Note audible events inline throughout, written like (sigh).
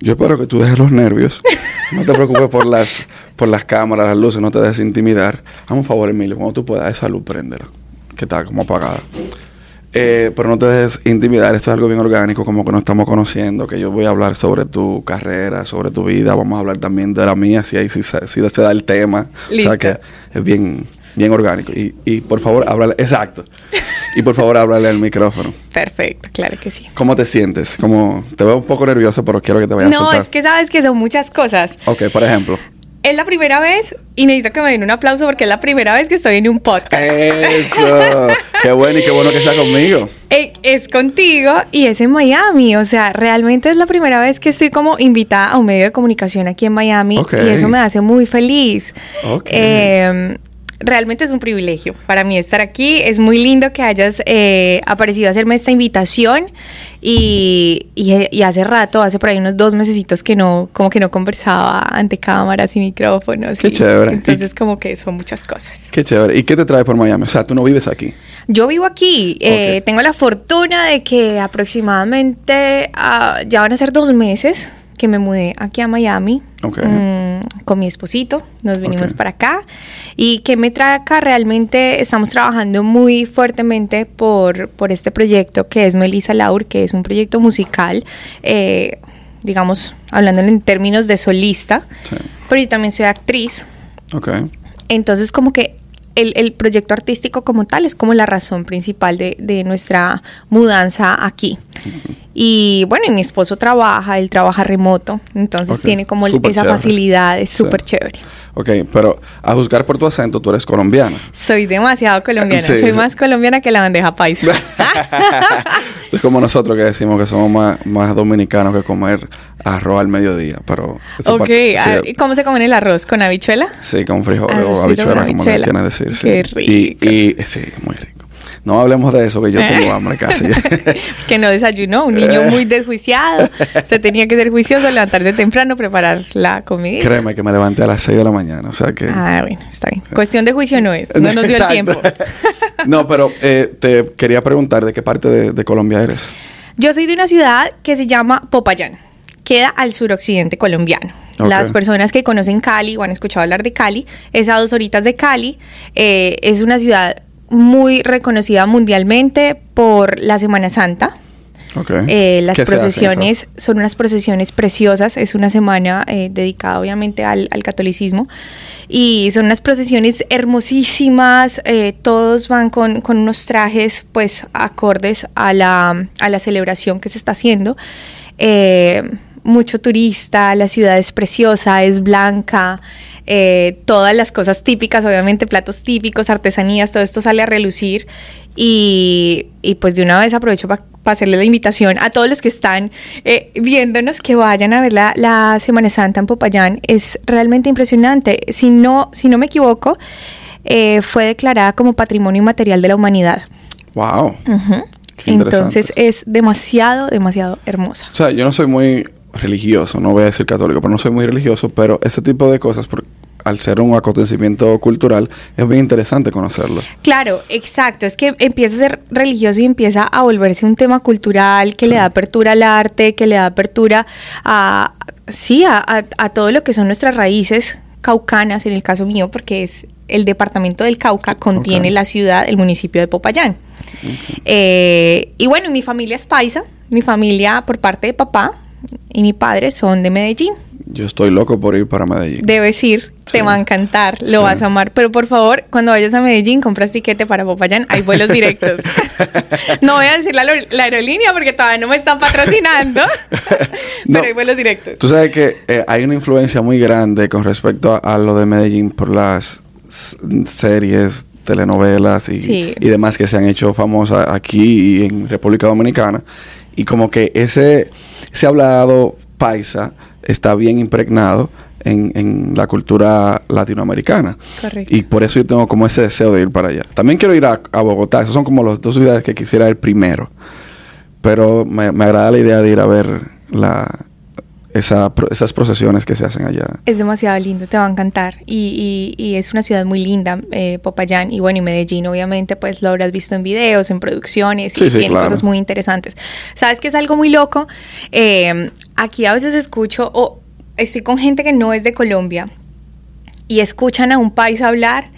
Yo espero que tú dejes los nervios. No te preocupes por las, por las cámaras, las luces, no te dejes intimidar. Haz un favor, Emilio, cuando tú puedas, esa luz préndela, que está como apagada. Eh, pero no te dejes intimidar, esto es algo bien orgánico, como que nos estamos conociendo, que yo voy a hablar sobre tu carrera, sobre tu vida, vamos a hablar también de la mía, si ahí si, si se da el tema. O sea que es bien, bien orgánico. Y, y por favor, háblale, exacto. Y por favor, háblale al micrófono. Perfecto, claro que sí. ¿Cómo te sientes? Como, te veo un poco nervioso, pero quiero que te vayas a No, es que sabes que son muchas cosas. Ok, por ejemplo. Es la primera vez y necesito que me den un aplauso porque es la primera vez que estoy en un podcast. Eso. (laughs) qué bueno y qué bueno que sea conmigo. Eh, es contigo y es en Miami. O sea, realmente es la primera vez que estoy como invitada a un medio de comunicación aquí en Miami Ok. y eso me hace muy feliz. Ok. Eh, realmente es un privilegio para mí estar aquí. Es muy lindo que hayas eh, aparecido a hacerme esta invitación y, y- y hace rato, hace por ahí unos dos mesecitos que no, como que no conversaba ante cámaras y micrófonos. Qué y- chévere. Entonces como que son muchas cosas. Qué chévere. ¿Y qué te trae por Miami? O sea, tú no vives aquí. Yo vivo aquí, eh, tengo la fortuna de que aproximadamente ah, ya van a ser dos meses que me mudé aquí a Miami mm, con mi esposito, nos vinimos para acá. Y que me trae acá realmente estamos trabajando muy fuertemente por, por este proyecto que es Melissa Laur, que es un proyecto musical, eh, digamos, hablando en términos de solista, Sí. pero yo también soy actriz. Entonces, como que el, el proyecto artístico como tal es como la razón principal de, de nuestra mudanza aquí. Y bueno, y mi esposo trabaja, él trabaja remoto, entonces tiene como esa chévere. facilidad, es súper chévere. Ok, pero a juzgar por tu acento, tú eres colombiana. Soy demasiado colombiana, Sí, soy sí. más colombiana que la bandeja paisa. (laughs) es como nosotros que decimos que somos más, más dominicanos que comer arroz al mediodía, pero... ok, parte- ah, sí, ¿y ¿cómo se come el arroz? ¿Con habichuela? Sí, con frijoles o con habichuelas, como le habichuela. decir. Qué rico. Y, y sí, muy rico. No hablemos de eso, que yo tengo hambre casi. (laughs) que no desayunó, un niño muy desjuiciado, se tenía que ser juicioso, levantarse temprano, preparar la comida. Créeme que me levanté a las 6 de la mañana, o sea que... Ah, bueno, está bien. Cuestión de juicio no es, no nos dio el tiempo. (laughs) no, pero eh, te quería preguntar de qué parte de, de Colombia eres. Yo soy de una ciudad que se llama Popayán. Queda al suroccidente colombiano. Las personas que conocen Cali o han escuchado hablar de Cali, es a dos horitas de Cali. Eh, es una ciudad muy reconocida mundialmente por la Semana Santa. Ok. Eh, las ¿Qué se hace procesiones son unas procesiones preciosas, es una semana eh, dedicada obviamente al, al catolicismo y son unas procesiones hermosísimas, eh, todos van con, con unos trajes pues acordes a la, a la celebración que se está haciendo. Eh, mucho turista, la ciudad es preciosa, es blanca, eh, todas las cosas típicas, obviamente platos típicos, artesanías, todo esto sale a relucir y, y pues de una vez aprovecho para hacerle la invitación a todos los que están eh, viéndonos que vayan a ver la, la Semana Santa en Popayán. Es realmente impresionante. Si no, si no me equivoco, eh, fue declarada como Patrimonio Inmaterial de la Humanidad. Wow. Qué interesante. Entonces es demasiado, demasiado hermosa. O sea, yo no soy muy religioso, no voy a decir católico, pero no soy muy religioso, pero ese tipo de cosas, por- al ser un acontecimiento cultural, es bien interesante conocerlo. Claro, exacto. Es que empieza a ser religioso y empieza a volverse un tema cultural que le da apertura al arte, que le da apertura a, sí, a, a- a todo lo que son nuestras raíces caucanas, en el caso mío, porque es el departamento del Cauca, contiene la ciudad, el municipio de Popayán. Eh, y bueno, mi familia es paisa, mi familia por parte de papá y mi padre son de Medellín. Yo estoy loco por ir para Medellín. Debes ir, te Sí. va a encantar, lo Sí. vas a amar. Pero por favor, cuando vayas a Medellín, compras tiquete para Popayán, hay vuelos directos. (laughs) no voy a decir la, la aerolínea porque todavía no me están patrocinando, (laughs) No. pero hay vuelos directos. Tú sabes que eh, hay una influencia muy grande con respecto a, a lo de Medellín por las series, telenovelas y, Sí. y demás que se han hecho famosas aquí y en República Dominicana. Y como que ese, ese hablado paisa está bien impregnado en, en la cultura latinoamericana. Correcto. Y por eso yo tengo como ese deseo de ir para allá. También quiero ir a, a Bogotá. Esas son como las dos ciudades que quisiera ir primero. Pero me, me agrada la idea de ir a ver la, esa, esas procesiones que se hacen allá. Es demasiado lindo, te va a encantar. Y, y, es una ciudad muy linda, eh, Popayán, y bueno, y Medellín, obviamente, pues lo habrás visto en videos, en producciones, y tiene cosas muy interesantes. ¿Sabes que es algo muy loco? Eh, aquí a veces escucho, o estoy con gente que no es de Colombia, y escuchan a un país hablar,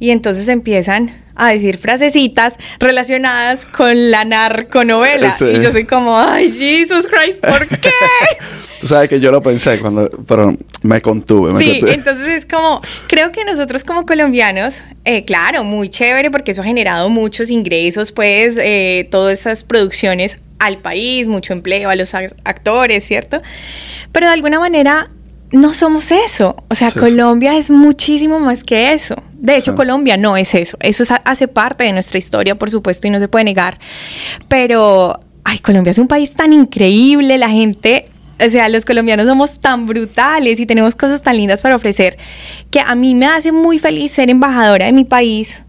y entonces empiezan a decir frasecitas relacionadas con la narconovela. Y yo soy como, ay, Jesus Christ, ¿por (laughs) qué? Tú sabes que yo lo pensé cuando, pero me contuve. sí, entonces es como, creo que nosotros como colombianos, eh, claro, muy chévere porque eso ha generado muchos ingresos, pues, eh, todas esas producciones al país, mucho empleo a los actores, ¿cierto? Pero de alguna manera no somos eso. O sea, Colombia es muchísimo más que eso. De hecho, Colombia no es eso. Eso hace parte de nuestra historia, por supuesto, y no se puede negar. Pero, ay, Colombia es un país tan increíble, la gente... O sea, los colombianos somos tan brutales y tenemos cosas tan lindas para ofrecer que a mí me hace muy feliz ser embajadora de mi país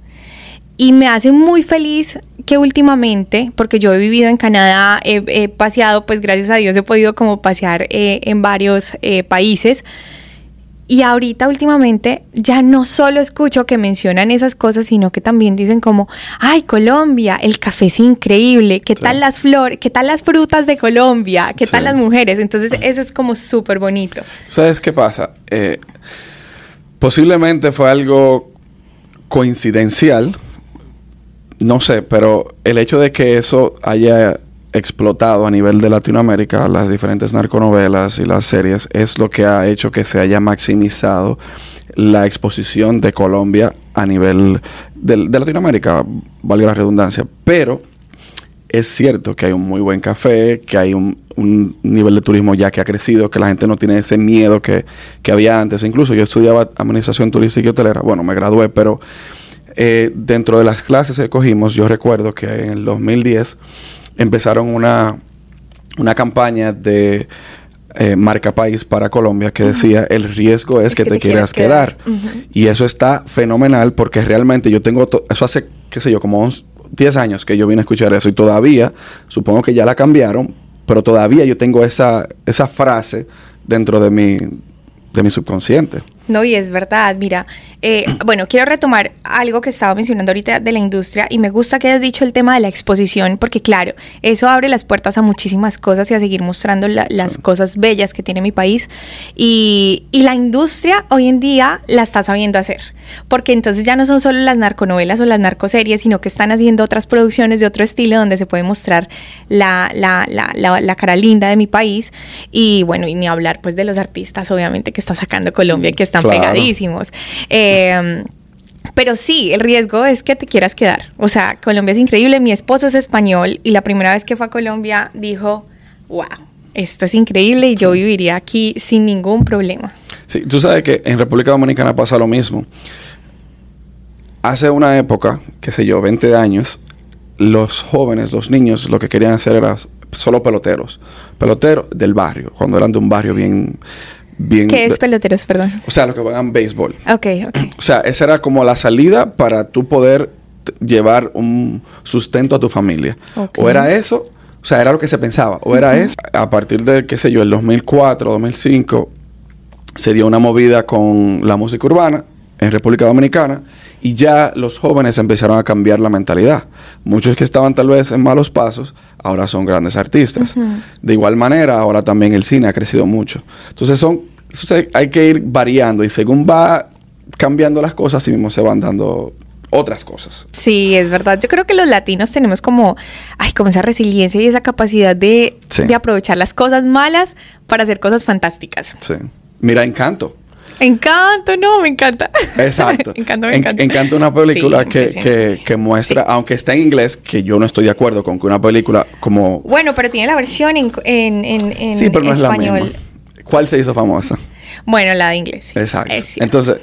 y me hace muy feliz que últimamente, porque yo he vivido en Canadá, he, paseado, pues gracias a Dios he podido como pasear eh, en varios eh, países. Y ahorita últimamente ya no solo escucho que mencionan esas cosas, sino que también dicen como, ay, Colombia, el café es increíble, ¿qué tal las flores, qué tal las frutas de Colombia, qué tal las mujeres? Entonces eso es como súper bonito. ¿Sabes qué pasa? Eh, posiblemente fue algo coincidencial, no sé, pero el hecho de que eso haya explotado a nivel de Latinoamérica, las diferentes narconovelas y las series, es lo que ha hecho que se haya maximizado la exposición de Colombia a nivel de, Latinoamérica, valga la redundancia. Pero es cierto que hay un muy buen café, que hay un, nivel de turismo ya que ha crecido, que la gente no tiene ese miedo que, que había antes. Incluso yo estudiaba administración turística y hotelera, bueno, me gradué, pero eh, dentro de las clases que cogimos, yo recuerdo que en el 2010 empezaron una, una campaña de eh, marca país para Colombia que decía el riesgo es, que, te, quieras, quedar. Y eso está fenomenal porque realmente yo tengo, eso hace, qué sé yo, como 10 años que yo vine a escuchar eso y todavía, supongo que ya la cambiaron, pero todavía yo tengo esa, esa frase dentro de mi, de mi subconsciente. No, y es verdad, mira, eh, (clears throat) bueno, quiero retomar algo que estaba mencionando ahorita de la industria y me gusta que hayas dicho el tema de la exposición, porque claro, eso abre las puertas a muchísimas cosas y a seguir mostrando las cosas bellas que tiene mi país. Y, y, la industria hoy en día la está sabiendo hacer, porque entonces ya no son solo las narconovelas o las narcoseries, sino que están haciendo otras producciones de otro estilo donde se puede mostrar la, la, la, la cara linda de mi país. Y bueno, y ni hablar pues de los artistas, obviamente, que está sacando Colombia, que está pegadísimos. Em, pero sí, el riesgo es que te quieras quedar. O sea, Colombia es increíble. Mi esposo es español y la primera vez que fue a Colombia dijo, wow, esto es increíble y yo viviría aquí sin ningún problema. Sí, tú sabes que en República Dominicana pasa lo mismo. Hace una época, qué sé yo, 20 años, los jóvenes, los niños, lo que querían hacer era solo peloteros. Peloteros del barrio, cuando eran de un barrio bien ¿Qué es peloteros, perdón? O sea, los que juegan béisbol. Ok, ok. O sea, esa era como la salida para tú poder llevar un sustento a tu familia. O era eso, o sea, era lo que se pensaba. O era eso. A partir de, qué sé yo, el 2004, 2005, se dio una movida con la música urbana en República Dominicana y ya los jóvenes empezaron a cambiar la mentalidad. Muchos que estaban tal vez en malos pasos, ahora son grandes artistas. De igual manera, ahora también el cine ha crecido mucho. Entonces son, hay que ir variando y según va cambiando las cosas, así mismo se van dando otras cosas. Sí, es verdad. Yo creo que los latinos tenemos como, ay, como esa resiliencia y esa capacidad de, de aprovechar las cosas malas para hacer cosas fantásticas. Sí. Mira, Encanto. Encanto, no, me encanta. Exacto. (laughs) encanto, me encanta. encanto una película que, que, muestra, aunque está en inglés, que yo no estoy de acuerdo con que una película como... Bueno, pero tiene la versión en, en, en, sí, pero no Es la misma. ¿Cuál se hizo famosa? Bueno, la de inglés. Exacto. Entonces,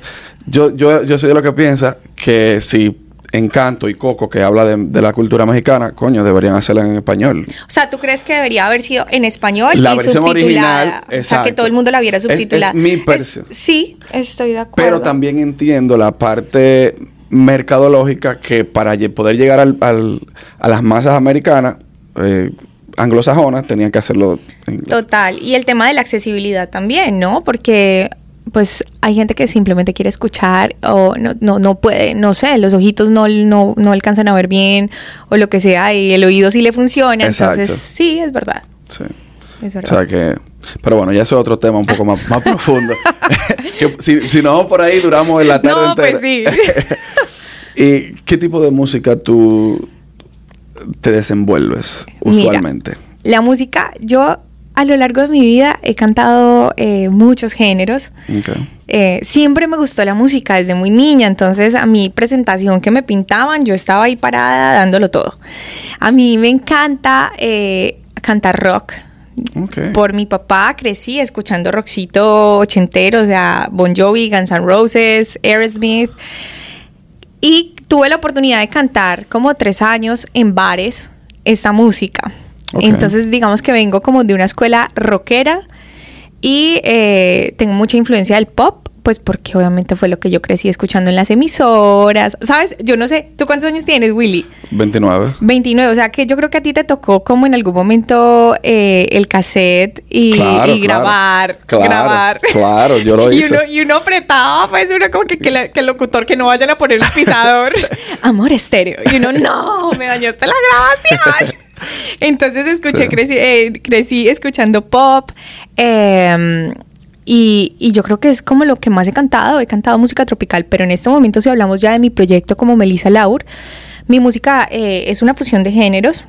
yo, yo, yo soy de lo que piensa que si Encanto y Coco, que habla de, la cultura mexicana, coño, deberían hacerla en español. O sea, ¿tú crees que debería haber sido en español la y versión original? O sea, que todo el mundo la viera subtitulada. Es, mi percepción. Sí, estoy de acuerdo. Pero también entiendo la parte mercadológica que para poder llegar al, a las masas americanas, eh, anglosajonas tenían que hacerlo en inglés. Total. Y el tema de la accesibilidad también, ¿no? Porque pues hay gente que simplemente quiere escuchar o no, no, no puede, no sé, los ojitos no, no, no alcanzan a ver bien o lo que sea y el oído sí le funciona. Exacto. Entonces, sí, es verdad. Sí. Es O verdad. sea que... Pero bueno, ya eso es otro tema un poco más, más (laughs) profundo. (laughs) Que si, si no por ahí, duramos en la tarde No, entera. pues sí. (laughs) ¿Y qué tipo de música tú te desenvuelves Mira. usualmente? La música, yo a lo largo de mi vida he cantado eh, muchos géneros. Eh, siempre me gustó la música desde muy niña, entonces a mi presentación que me pintaban, yo estaba ahí parada dándolo todo. A mí me encanta eh, cantar rock. Por mi papá crecí escuchando rockcito ochentero, o sea, Bon Jovi, Guns N' Roses, Aerosmith. Y tuve la oportunidad de cantar como tres años en bares esta música. Entonces, digamos que vengo como de una escuela rockera y eh, tengo mucha influencia del pop, pues porque obviamente fue lo que yo crecí escuchando en las emisoras. ¿Sabes? Yo no sé, ¿tú cuántos años tienes, Willy? 29. 29, o sea que yo creo que a ti te tocó como en algún momento eh, el cassette y, Claro, y grabar, Claro, grabar. claro, yo lo (laughs) y hice. Uno, y uno apretaba, pues uno como que, que, la- que el locutor que no vayan a poner el pisador. (laughs) Amor estéreo. Y uno, no, me dañaste la grabación. Entonces escuché, Sí. crecí, eh, crecí escuchando pop. eh, y, y yo creo que es como lo que más he cantado. He cantado música tropical, pero en este momento, si hablamos ya de mi proyecto como Melissa Laur, mi música eh, es una fusión de géneros.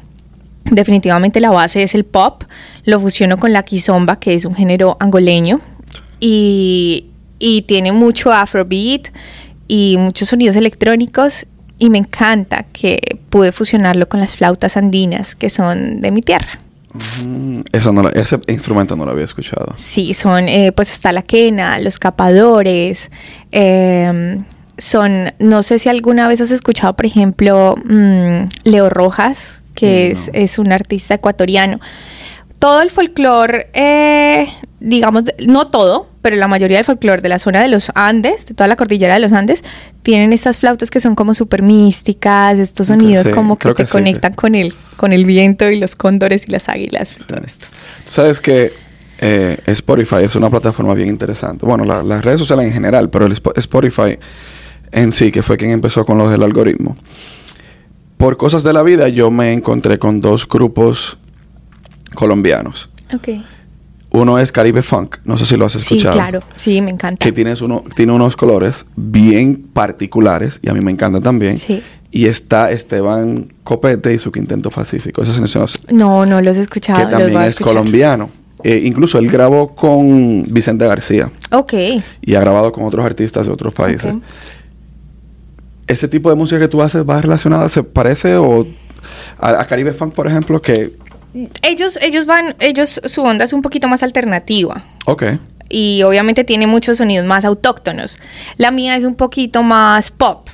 Definitivamente la base es el pop. Lo fusiono con la kizomba, que es un género angoleño. Y, y tiene mucho afrobeat y muchos sonidos electrónicos. Y me encanta que pude fusionarlo con las flautas andinas, que son de mi tierra. Mm, eso no ese instrumento no lo había escuchado. Sí, son, eh, pues está la quena, los capadores, eh, son, no sé si alguna vez has escuchado, por ejemplo, mm, Leo Rojas, que es, No. es un artista ecuatoriano. Todo el folclore, eh, digamos, no todo, pero la mayoría del folclore de la zona de los Andes, de toda la cordillera de los Andes, tienen estas flautas que son como súper místicas, estos sonidos sí, como que te sí, conectan con el, con el viento y los cóndores y las águilas. y todo esto. Tú sabes que eh, Spotify es una plataforma bien interesante. Bueno, la- las redes sociales en general, pero el Spo- Spotify en sí, que fue quien empezó con los del algoritmo. Por cosas de la vida, yo me encontré con dos grupos colombianos. Ok. Uno es Caribe Funk, no sé si lo has Sí, escuchado. claro, sí, me encanta. Que tienes uno, tiene unos colores bien particulares y a mí me encanta también. Sí. Y está Esteban Copete y su Quinteto Pacífico. Ese es No, no los he escuchado. que también es colombiano. Eh, incluso él grabó con Vicente García Ok. y ha grabado con otros artistas de otros países. ¿Ese tipo de música que tú haces va relacionada, se parece o a, a Caribe Funk, por ejemplo, que... Ellos, ellos van, ellos, su onda es un poquito más alternativa. Ok, Y obviamente tiene muchos sonidos más autóctonos. La mía es un poquito más pop.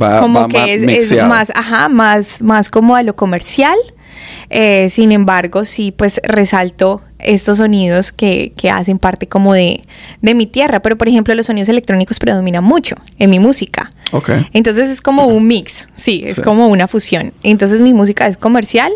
va, como va que más es, más, ajá, más, más como a lo comercial. Eh, sin embargo, sí, pues resalto estos sonidos que, que hacen parte como de, de mi tierra. Pero, por ejemplo, los sonidos electrónicos predominan mucho en mi música. Ok. Entonces es como un mix, sí, es Sí. como una fusión. Entonces mi música es comercial,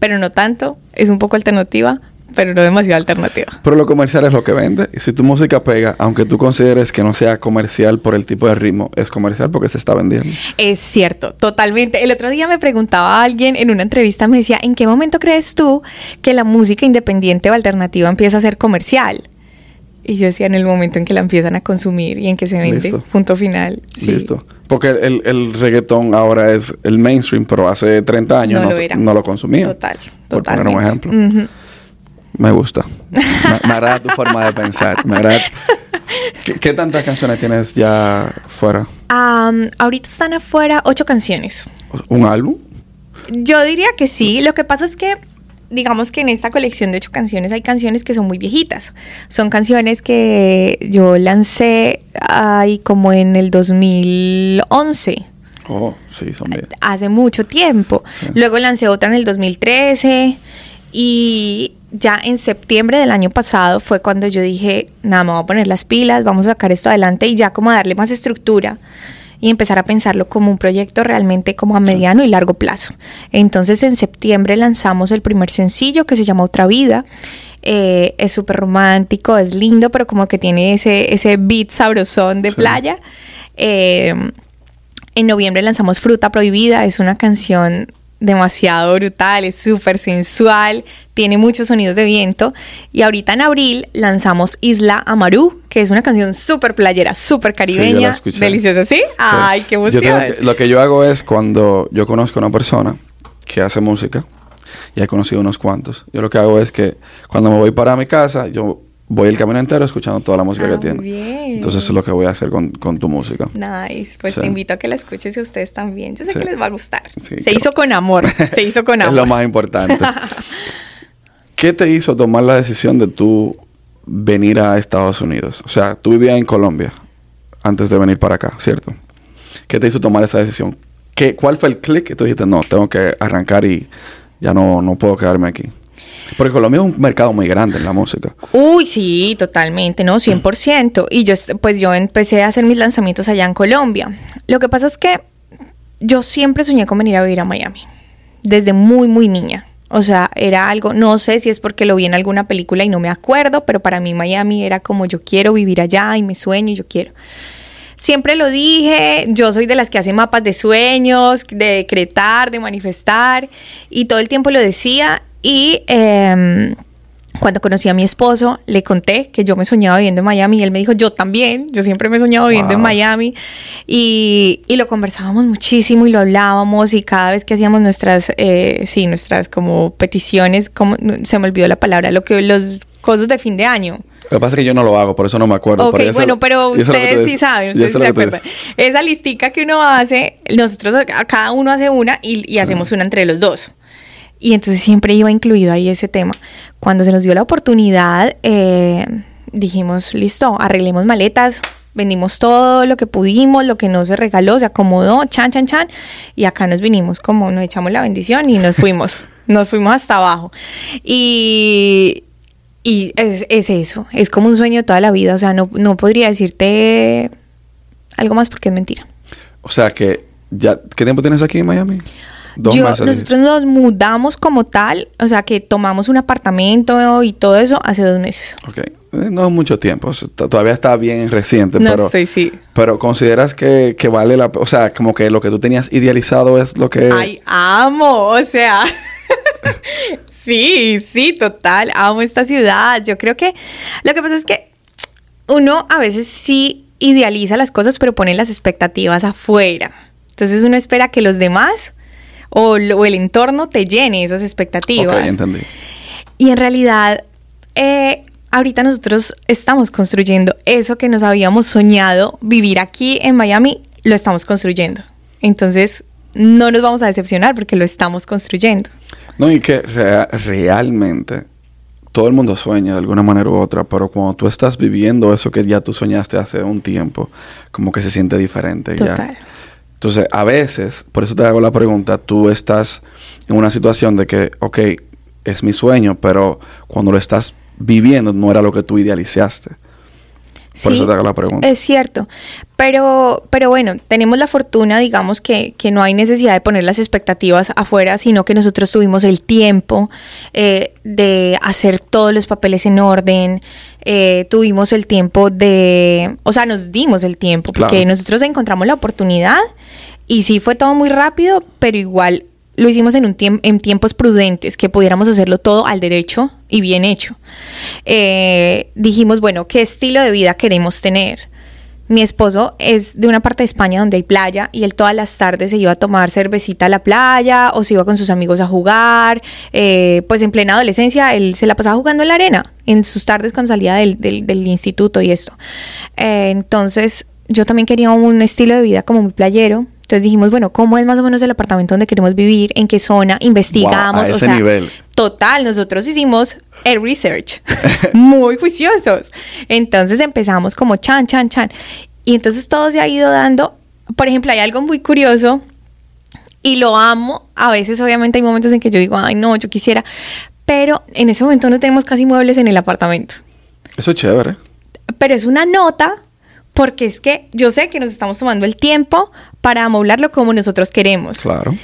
pero no tanto, es un poco alternativa, pero no demasiado alternativa. Pero lo comercial es lo que vende. Y si tu música pega, aunque tú consideres que no sea comercial por el tipo de ritmo, es comercial porque se está vendiendo. Es cierto, totalmente. El otro día me preguntaba a alguien en una entrevista, me decía, ¿en qué momento crees tú que la música independiente o alternativa empieza a ser comercial? Y yo decía, en el momento en que la empiezan a consumir y en que se vende, Listo. punto final. Sí. Listo. Porque el, el reggaetón ahora es el mainstream, pero hace 30 años No no, lo no lo consumía. Total, Por poner un ejemplo. Me gusta. Me, me agrada tu (laughs) forma de pensar. Me agrada. ¿Qué, qué tantas canciones tienes ya fuera? Am, ahorita están afuera ocho canciones. ¿Un álbum? Yo diría que sí. Lo que pasa es que, digamos que en esta colección de ocho canciones hay canciones que son muy viejitas. Son canciones que yo lancé ahí como en el 2011. Oh, sí, son bien. Hace mucho tiempo. Sí. Luego lancé otra en el 2013 y ya en septiembre del año pasado fue cuando yo dije, nada, me voy a poner las pilas, vamos a sacar esto adelante y ya como a darle más estructura y empezar a pensarlo como un proyecto realmente como a mediano y largo plazo. Entonces en septiembre lanzamos el primer sencillo que se llama Otra Vida. Eh, es súper romántico, es lindo, pero como que tiene ese, ese beat sabrosón de playa. Eh, en noviembre lanzamos Fruta Prohibida, es una canción demasiado brutal, es súper sensual, tiene muchos sonidos de viento. Y ahorita en abril lanzamos Isla Amarú, que es una canción súper playera, súper caribeña, deliciosa, ¿sí? Ay, qué emoción. lo que yo hago es cuando yo conozco a una persona que hace música, y he conocido unos cuantos, yo lo que hago es que cuando me voy para mi casa, yo voy el camino entero escuchando toda la música que tiene. Bien. Entonces es lo que voy a hacer con, tu música. Nice. Pues te invito a que la escuches y ustedes también. Yo sé que les va a gustar. (laughs) se hizo con amor. se hizo con amor. es lo más importante. (laughs) ¿Qué te hizo tomar la decisión de tú venir a Estados Unidos? O sea, tú vivías en Colombia antes de venir para acá, ¿cierto? ¿Qué te hizo tomar esa decisión? ¿Qué, ¿Cuál fue el clic que tú dijiste, no, tengo que arrancar y ya no, no puedo quedarme aquí? Porque Colombia es un mercado muy grande en la música. Uy, sí, totalmente, ¿no? 100%. Y yo, pues yo empecé a hacer mis lanzamientos allá en Colombia. Lo que pasa es que yo siempre soñé con venir a vivir a Miami. Desde muy, muy niña. O sea, era algo, no sé si es porque lo vi en alguna película y no me acuerdo, pero para mí Miami era como yo quiero vivir allá y me sueño y yo quiero. Siempre lo dije, yo soy de las que hace mapas de sueños, de decretar, de manifestar, y todo el tiempo lo decía, y em, cuando conocí a mi esposo, le conté que yo me soñaba viviendo en Miami y él me dijo, yo también, yo siempre me he soñado viviendo en Miami. Y, y, lo conversábamos muchísimo y lo hablábamos y cada vez que hacíamos nuestras, eh, sí, nuestras como peticiones, como, se me olvidó la palabra, lo que los cosas de fin de año. Lo que pasa es que yo no lo hago, por eso no me acuerdo. Ok, bueno, pero ustedes sí saben, ustedes se acuerdan. Esa listica que uno hace, nosotros, cada uno hace una y, y hacemos una entre los dos. Y entonces siempre iba incluido ahí ese tema. Cuando se nos dio la oportunidad, eh, dijimos, listo, arreglemos maletas, vendimos todo lo que pudimos, lo que no se regaló, se acomodó, chan, chan, chan. Y acá nos vinimos como nos echamos la bendición y nos fuimos, (laughs) nos fuimos hasta abajo. Y, y es, es, eso, es como un sueño toda la vida. O sea, no, no podría decirte algo más porque es mentira. O sea que, ya, ¿qué tiempo tienes aquí en Miami? Yo, nosotros nos mudamos como tal, o sea que tomamos un apartamento y todo eso hace dos meses. Ok, eh, no es mucho tiempo, todavía está bien reciente, no, pero, sí, sí. pero consideras que, que vale la, o sea, como que lo que tú tenías idealizado es lo que... Ay, amo, o sea... (laughs) sí, sí, total, amo esta ciudad. Yo creo que lo que pasa es que uno a veces sí idealiza las cosas, pero pone las expectativas afuera. Entonces uno espera que los demás o, el entorno te llene esas expectativas. Entendí. Y en realidad, eh, ahorita nosotros estamos construyendo eso que nos habíamos soñado vivir aquí en Miami, lo estamos construyendo. Entonces, no nos vamos a decepcionar porque lo estamos construyendo. No, y que realmente todo el mundo sueña de alguna manera u otra, pero cuando tú estás viviendo eso que ya tú soñaste hace un tiempo, como que se siente diferente. Total. Entonces, a veces, por eso te hago la pregunta, tú estás en una situación de que, ok, es mi sueño, pero cuando lo estás viviendo no era lo que tú idealizaste. Por eso te hago la pregunta. Es cierto. Pero, pero bueno, tenemos la fortuna, digamos, que, que, no hay necesidad de poner las expectativas afuera, sino que nosotros tuvimos el tiempo eh, de hacer todos los papeles en orden. Eh, tuvimos el tiempo de. O sea, nos dimos el tiempo, porque nosotros encontramos la oportunidad y sí fue todo muy rápido, pero igual lo hicimos en, un en tiempos prudentes, que pudiéramos hacerlo todo al derecho y bien hecho. Eh, dijimos, bueno, ¿qué estilo de vida queremos tener? Mi esposo es de una parte de España donde hay playa y él todas las tardes se iba a tomar cervecita a la playa o se iba con sus amigos a jugar. Eh, pues en plena adolescencia él se la pasaba jugando en la arena en sus tardes cuando salía del, del, instituto y esto. Eh, entonces yo también quería un estilo de vida como muy playero. Entonces dijimos, bueno, ¿cómo es más o menos el apartamento donde queremos vivir? ¿En qué zona? Investigamos. a ese nivel. Total, nosotros hicimos el research. (laughs) (laughs) muy juiciosos. Entonces empezamos como chan, chan, chan. Y entonces todo se ha ido dando. Por ejemplo, hay algo muy curioso y lo amo. A veces, obviamente, hay momentos en que yo digo, ay, no, yo quisiera. Pero en ese momento no tenemos casi muebles en el apartamento. Eso es chévere. Pero es una nota porque es que yo sé que nos estamos tomando el tiempo para amoblarlo como nosotros queremos. Claro.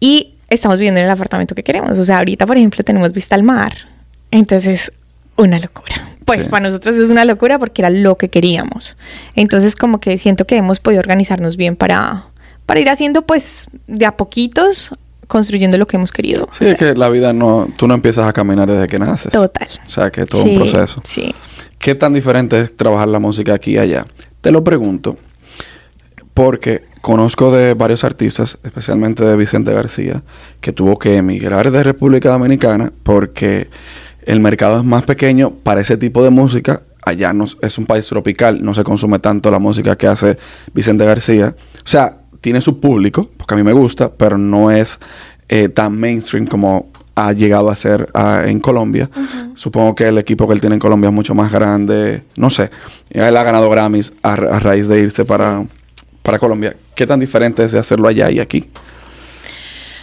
Y estamos viviendo en el apartamento que queremos. O sea, ahorita, por ejemplo, tenemos vista al mar. Entonces, una locura. Pues para nosotros es una locura porque era lo que queríamos. Entonces, como que siento que hemos podido organizarnos bien para, para ir haciendo, pues, de a poquitos, construyendo lo que hemos querido. Sí, es que la vida no, tú no empiezas a caminar desde que naces. Total. O sea, que es todo un proceso. Sí. ¿Qué tan diferente es trabajar la música aquí y allá? Te lo pregunto porque conozco de varios artistas, especialmente de Vicente García, que tuvo que emigrar de República Dominicana porque el mercado es más pequeño para ese tipo de música. Allá no, es un país tropical, no se consume tanto la música que hace Vicente García. O sea, tiene su público, porque a mí me gusta, pero no es eh, tan mainstream como ha llegado a ser ah, en Colombia. Supongo que el equipo que él tiene en Colombia es mucho más grande. No sé. Él ha ganado Grammys a, raíz de irse para, para Colombia. ¿Qué tan diferente es de hacerlo allá y aquí?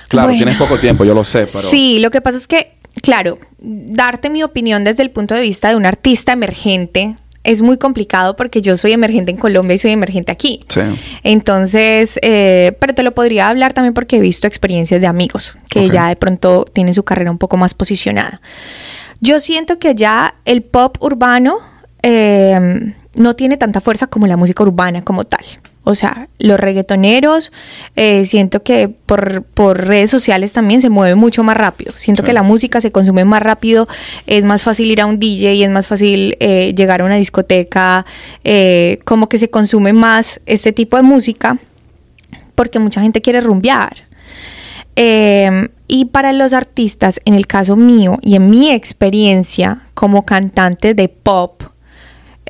Claro, tienes poco tiempo, yo lo sé, pero... Sí, lo que pasa es que, claro, darte mi opinión desde el punto de vista de un artista emergente es muy complicado porque yo soy emergente en Colombia y soy emergente aquí. Sí. Entonces, eh, pero te lo podría hablar también porque he visto experiencias de amigos que ya de pronto tienen su carrera un poco más posicionada. Yo siento que ya el pop urbano eh, no tiene tanta fuerza como la música urbana como tal. O sea, los reggaetoneros, eh, siento que por, redes sociales también se mueve mucho más rápido. Siento que la música se consume más rápido, es más fácil ir a un DJ y es más fácil eh, llegar a una discoteca, eh, como que se consume más este tipo de música porque mucha gente quiere rumbear. y para los artistas, en el caso mío y en mi experiencia como cantante de pop,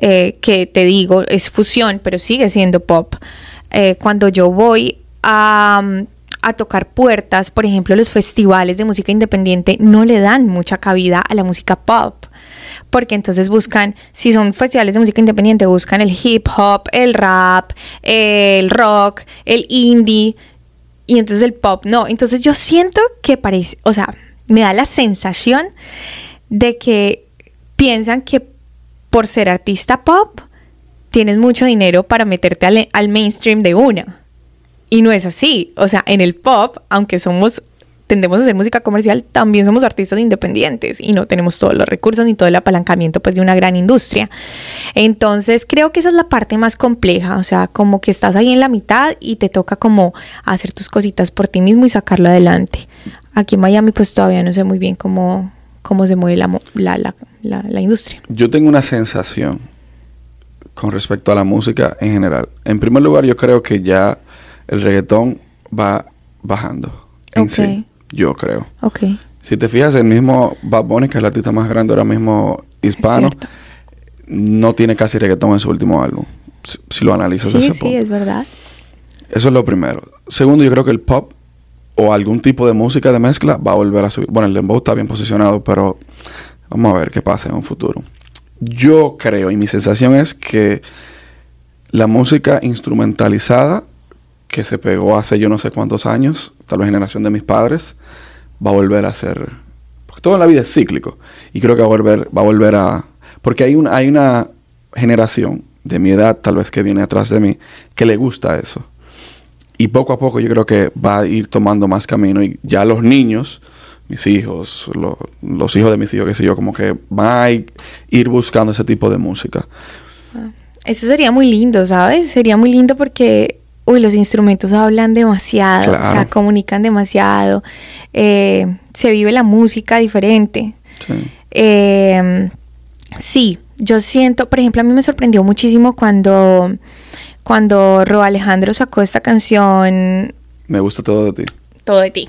eh, que te digo es fusión, pero sigue siendo pop. Eh, cuando yo voy a, a, tocar puertas, por ejemplo, los festivales de música independiente no le dan mucha cabida a la música pop. Porque entonces buscan, si son festivales de música independiente, buscan el hip hop, el rap, el rock, el indie, y entonces el pop no. Entonces yo siento que parece, o sea, me da la sensación de que piensan que por ser artista pop, tienes mucho dinero para meterte al, mainstream de una. Y no es así. O sea, en el pop, aunque somos tendemos a hacer música comercial, también somos artistas independientes y no tenemos todos los recursos ni todo el apalancamiento pues de una gran industria. Entonces creo que esa es la parte más compleja, o sea, como que estás ahí en la mitad y te toca como hacer tus cositas por ti mismo y sacarlo adelante. Aquí en Miami pues todavía no sé muy bien cómo, cómo se mueve la, la, la, industria. Yo tengo una sensación con respecto a la música en general. En primer lugar, yo creo que ya el reggaetón va bajando en sí. Yo creo. Ok. Si te fijas, el mismo Bad Bunny, que es el artista más grande ahora mismo hispano, no tiene casi reggaetón en su último álbum. Si, lo analizas sí, sí, es verdad. Eso es lo primero. Segundo, yo creo que el pop o algún tipo de música de mezcla va a volver a subir. Bueno, el dembow está bien posicionado, pero vamos a ver qué pasa en un futuro. Yo creo y mi sensación es que la música instrumentalizada que se pegó hace yo no sé cuántos años, tal vez generación de mis padres, va a volver a ser porque toda la vida es cíclico y creo que va a volver va a volver a porque hay una hay una generación de mi edad tal vez que viene atrás de mí que le gusta eso y poco a poco yo creo que va a ir tomando más camino y ya los niños, mis hijos, los hijos de mis hijos, qué sé yo, como que van a ir buscando ese tipo de música. Ah, eso sería muy lindo, ¿sabes? Sería muy lindo porque, uy, los instrumentos hablan demasiado, o sea, comunican demasiado, eh, se vive la música diferente. Sí. Eh, sí, yo siento, por ejemplo, a mí me sorprendió muchísimo cuando cuando Ro Alejandro sacó esta canción. Me gusta todo de ti. Todo de ti.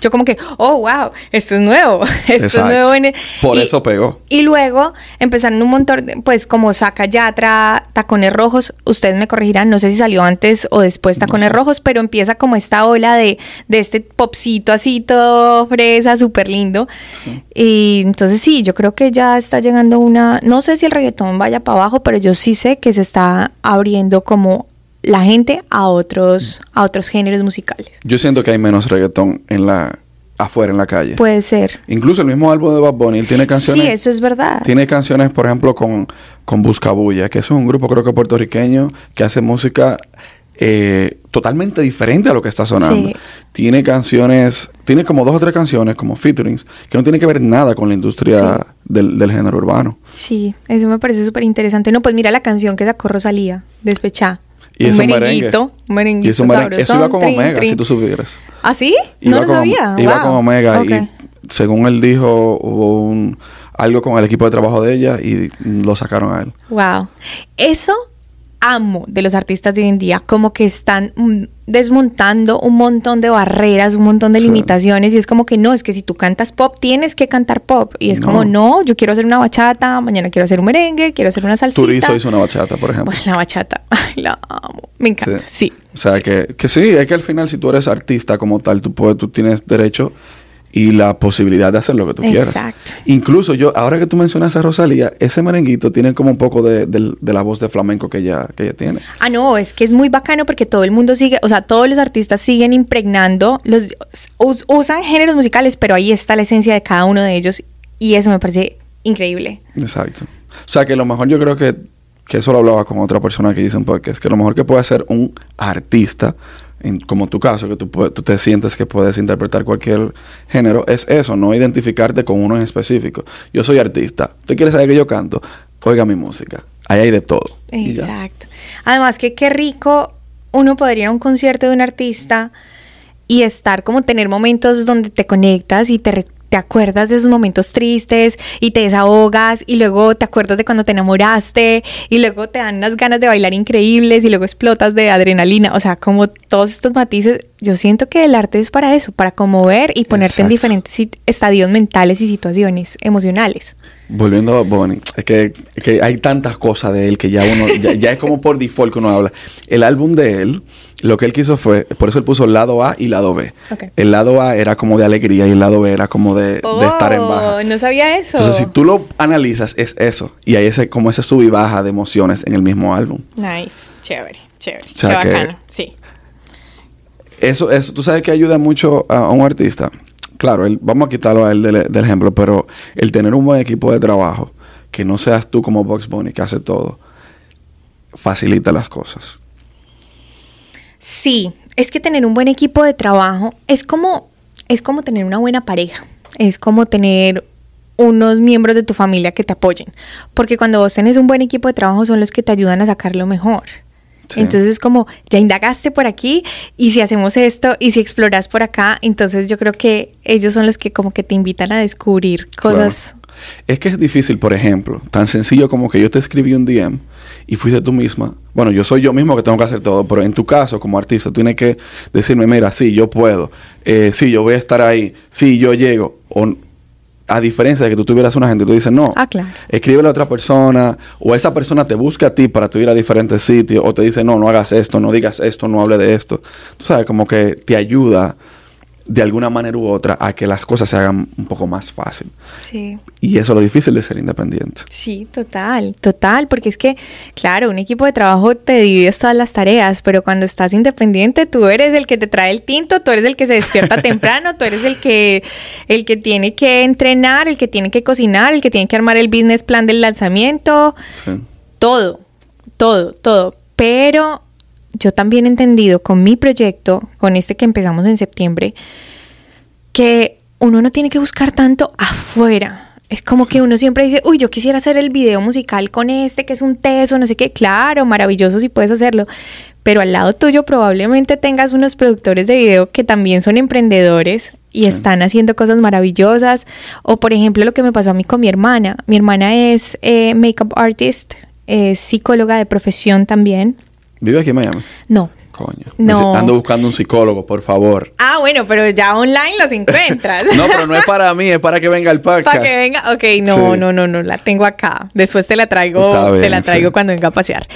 Yo como que, oh, wow, esto es nuevo, (laughs) esto es nuevo. E-". Por eso pegó. Y luego empezaron un montón, pues como saca Yatra, Tacones Rojos, ustedes me corregirán, no sé si salió antes o después Tacones Rojos, pero empieza como esta ola de, de este popcito así todo fresa, súper lindo. Y entonces sí, yo creo que ya está llegando una, no sé si el reggaetón vaya para abajo, pero yo sí sé que se está abriendo como la gente a otros, a otros géneros musicales. Yo siento que hay menos reggaetón en la afuera en la calle. Puede ser. Incluso el mismo álbum de Bad Bunny tiene canciones. Sí, eso es verdad. Tiene canciones, por ejemplo, con con Buscabulla, que es un grupo creo que puertorriqueño que hace música eh, totalmente diferente a lo que está sonando. Sí. Tiene canciones, tiene como dos o tres canciones como featurings que no tienen que ver nada con la industria Sí. del, del género urbano. Sí, eso me parece súper interesante. No, pues mira la canción que sacó Rosalía, Despechá. Y es un merengue. merenguito, un merenguito Y es un merengue. Eso iba con Omega, trin. si tú supieras. ¿Ah, sí? Iba no lo con- sabía. Iba Wow. con Omega y según él dijo, hubo un, algo con el equipo de trabajo de ella y lo sacaron a él. Wow. Eso amo de los artistas de hoy en día, como que están mm, desmontando un montón de barreras, un montón de limitaciones y es como que no, es que si tú cantas pop tienes que cantar pop y es No. como no, yo quiero hacer una bachata, mañana quiero hacer un merengue, quiero hacer una salsita. Turizo hizo una bachata, por ejemplo. La bachata, (laughs) ay, la amo, me encanta, sí. O sea, sí. que, que sí, es que al final si tú eres artista como tal, tú, puedes, tú tienes derecho y la posibilidad de hacer lo que tú quieras. Exacto. Incluso yo, ahora que tú mencionas a Rosalía, ese merenguito tiene como un poco de, la voz de flamenco que ella, que ella tiene. Ah, no, es que es muy bacano porque todo el mundo sigue, o sea, todos los artistas siguen impregnando, los us- usan géneros musicales, pero ahí está la esencia de cada uno de ellos y eso me parece increíble. Exacto. O sea, que lo mejor yo creo que, que eso lo hablaba con otra persona que dice un podcast, que lo mejor que puede hacer un artista, como tu caso, que tú, tú te sientes que puedes interpretar cualquier género, es eso, no identificarte con uno en específico. Yo soy artista, ¿usted quiere saber que yo canto? Oiga mi música, ahí hay de todo. Exacto. Además que qué rico uno poder ir a un concierto de un artista y estar como tener momentos donde te conectas y te, te acuerdas de esos momentos tristes y te desahogas y luego te acuerdas de cuando te enamoraste y luego te dan unas ganas de bailar increíbles y luego explotas de adrenalina. O sea, como todos estos matices, yo siento que el arte es para eso, para conmover y ponerte en diferentes estadios mentales y situaciones emocionales. Volviendo a Bonnie, es que, es que hay tantas cosas de él que ya uno, ya, ya es como por default que uno habla. El álbum de él, lo que él quiso fue, por eso él puso lado A y lado B. El lado A era como de alegría y el lado B era como de, de estar en baja. Oh, No sabía eso. Entonces, si tú lo analizas, es eso. Y hay ese, como ese sub y baja de emociones en el mismo álbum. Nice, chévere, chévere. O sea Qué bacano, sí. Eso, eso, tú sabes que ayuda mucho a, a un artista. Claro, vamos a quitarlo a él del, del ejemplo, pero el tener un buen equipo de trabajo, que no seas tú como Box Bunny que hace todo, facilita las cosas. Sí, es que tener un buen equipo de trabajo es como, es como tener una buena pareja. Es como tener unos miembros de tu familia que te apoyen. Porque cuando vos tenés un buen equipo de trabajo son los que te ayudan a sacar lo mejor. Sí. Entonces es como, ya indagaste por aquí y si hacemos esto y si exploras por acá, entonces yo creo que ellos son los que como que te invitan a descubrir cosas. Claro. Es que es difícil, por ejemplo, tan sencillo como que yo te escribí un DM y fuiste tú misma. Bueno, yo soy yo mismo que tengo que hacer todo, pero en tu caso, como artista, tú tienes que decirme, mira, sí, yo puedo, eh, sí, yo voy a estar ahí, sí, yo llego. O, a diferencia de que tú tuvieras una gente, tú dices, no, Ah, claro. escríbele a otra persona, o esa persona te busca a ti para tú ir a diferentes sitios, o te dice, no, no hagas esto, no digas esto, no hable de esto. Tú sabes, como que te ayuda de alguna manera u otra a que las cosas se hagan un poco más fácil. Sí. Y eso es lo difícil de ser independiente. Sí, total, total, porque es que, claro, un equipo de trabajo te divides todas las tareas, pero cuando estás independiente, tú eres el que te trae el tinto, tú eres el que se despierta (laughs) temprano, tú eres el que, el que tiene que entrenar, el que tiene que cocinar, el que tiene que armar el business plan del lanzamiento, Sí. todo, todo, todo. Pero yo también he entendido con mi proyecto, con este que empezamos en septiembre, que uno no tiene que buscar tanto afuera. Es como que uno siempre dice, uy, yo quisiera hacer el video musical con este, que es un teso, no sé qué. Claro, maravilloso si puedes hacerlo. Pero al lado tuyo probablemente tengas unos productores de video que también son emprendedores y Sí. están haciendo cosas maravillosas. O por ejemplo lo que me pasó a mí con mi hermana. Mi hermana es eh, makeup artist, es psicóloga de profesión también. ¿Vive aquí en Miami? No. Coño. No. Ando buscando un psicólogo, por favor. Ah, bueno, pero ya online los encuentras. (laughs) No, pero no es para mí, es para que venga el podcast. Para que venga, ok, no, Sí. no, no, no, la tengo acá. Después te la traigo, bien, te la traigo sí. cuando venga a pasear.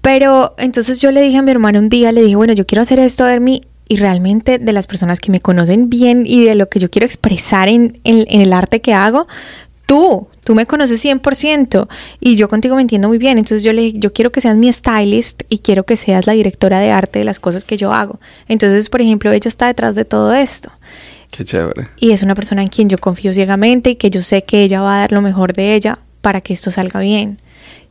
Pero entonces yo le dije a mi hermano un día, le dije, bueno, yo quiero hacer esto, Hermi, y realmente de las personas que me conocen bien y de lo que yo quiero expresar en, en- en el arte que hago, tú, tú me conoces 100% y yo contigo me entiendo muy bien. Entonces yo le dije, yo quiero que seas mi stylist y quiero que seas la directora de arte de las cosas que yo hago. Entonces, por ejemplo, ella está detrás de todo esto. Qué chévere. Y es una persona en quien yo confío ciegamente y que yo sé que ella va a dar lo mejor de ella para que esto salga bien.